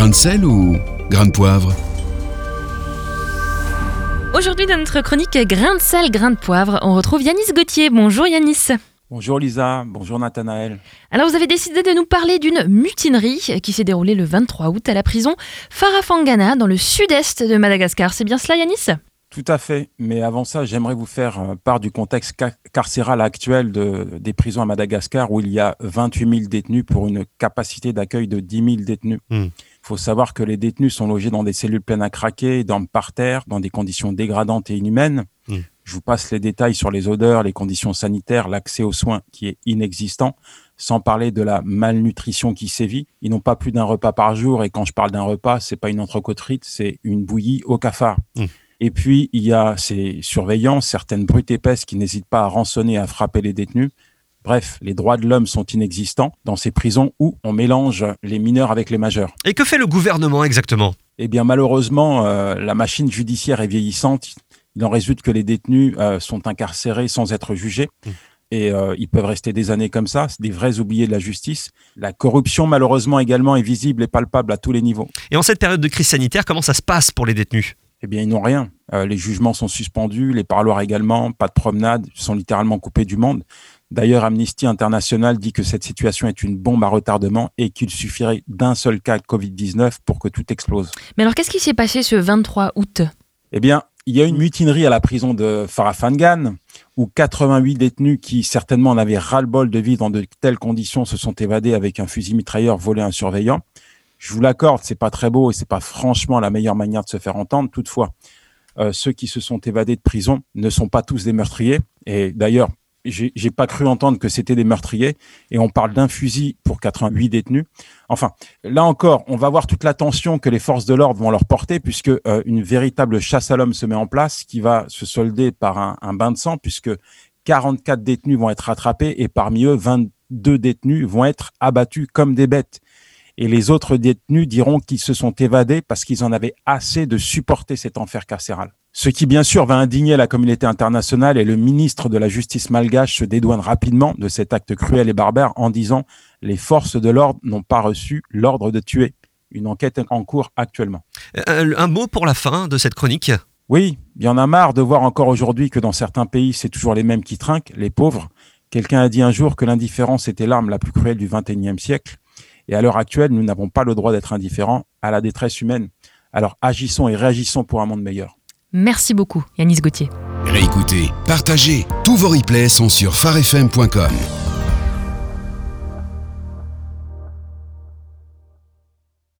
Grain de sel ou grain de poivre Aujourd'hui, dans notre chronique Grain de sel, grain de poivre, on retrouve Yanis Gauthier. Bonjour Yanis. Bonjour Lisa, bonjour Nathanaël. Alors vous avez décidé de nous parler d'une mutinerie qui s'est déroulée le 23 août à la prison Farafangana dans le sud-est de Madagascar. C'est bien cela Yanis? Tout à fait, mais avant ça, j'aimerais vous faire euh, part du contexte carcéral actuel des prisons à Madagascar où il y a 28 000 détenus pour une capacité d'accueil de 10 000 détenus. Hmm. Il faut savoir que les détenus sont logés dans des cellules pleines à craquer, dorment par terre, dans des conditions dégradantes et inhumaines. Hmm. Je vous passe les détails sur les odeurs, les conditions sanitaires, l'accès aux soins qui est inexistant, sans parler de la malnutrition qui sévit. Ils n'ont pas plus d'un repas par jour, et quand je parle d'un repas, c'est pas une entrecôte c'est une bouillie au cafard. Hmm. Et puis, il y a ces surveillants, certaines brutes épaisses qui n'hésitent pas à rançonner et à frapper les détenus. Bref, les droits de l'homme sont inexistants dans ces prisons où on mélange les mineurs avec les majeurs. Et que fait le gouvernement exactement? Eh bien, malheureusement, euh, la machine judiciaire est vieillissante. Il en résulte que les détenus euh, sont incarcérés sans être jugés. Mmh. Et euh, ils peuvent rester des années comme ça, c'est des vrais oubliés de la justice. La corruption, malheureusement, également est visible et palpable à tous les niveaux. Et en cette période de crise sanitaire, comment ça se passe pour les détenus? Eh bien, ils n'ont rien. les jugements sont suspendus, les parloirs également, pas de promenade, ils sont littéralement coupés du monde. D'ailleurs, Amnesty International dit que cette situation est une bombe à retardement et qu'il suffirait d'un seul cas de Covid-19 pour que tout explose. Mais alors, qu'est-ce qui s'est passé ce 23 août? Eh bien, il y a une mutinerie à la prison de Farafangan où 88 détenus qui certainement en avaient ras-le-bol de vivre dans de telles conditions se sont évadés avec un fusil mitrailleur volé à un surveillant. Je vous l'accorde, c'est pas très beau et c'est pas franchement la meilleure manière de se faire entendre. Toutefois, euh, ceux qui se sont évadés de prison ne sont pas tous des meurtriers. Et d'ailleurs, j'ai pas cru entendre que c'était des meurtriers et on parle d'un fusil pour 88 détenus. Enfin, là encore, on va voir toute l'attention que les forces de l'ordre vont leur porter puisque euh, une véritable chasse à l'homme se met en place qui va se solder par un, un, bain de sang puisque 44 détenus vont être rattrapés et parmi eux 22 détenus vont être abattus comme des bêtes. Et les autres détenus diront qu'ils se sont évadés parce qu'ils en avaient assez de supporter cet enfer carcéral. Ce qui, bien sûr, va indigner la communauté internationale et le ministre de la Justice malgache se dédouane rapidement de cet acte cruel et barbare en disant les forces de l'ordre n'ont pas reçu l'ordre de tuer. Une enquête est en cours actuellement. Euh, un, mot pour la fin de cette chronique? Oui, il y en a marre de voir encore aujourd'hui que dans certains pays, c'est toujours les mêmes qui trinquent, les pauvres. Quelqu'un a dit un jour que l'indifférence était l'arme la plus cruelle du XXIe siècle. Et à l'heure actuelle, nous n'avons pas le droit d'être indifférents à la détresse humaine. Alors agissons et réagissons pour un monde meilleur. Merci beaucoup, Yanis Gauthier. Réécoutez, partagez. Tous vos replays sont sur farfm.com.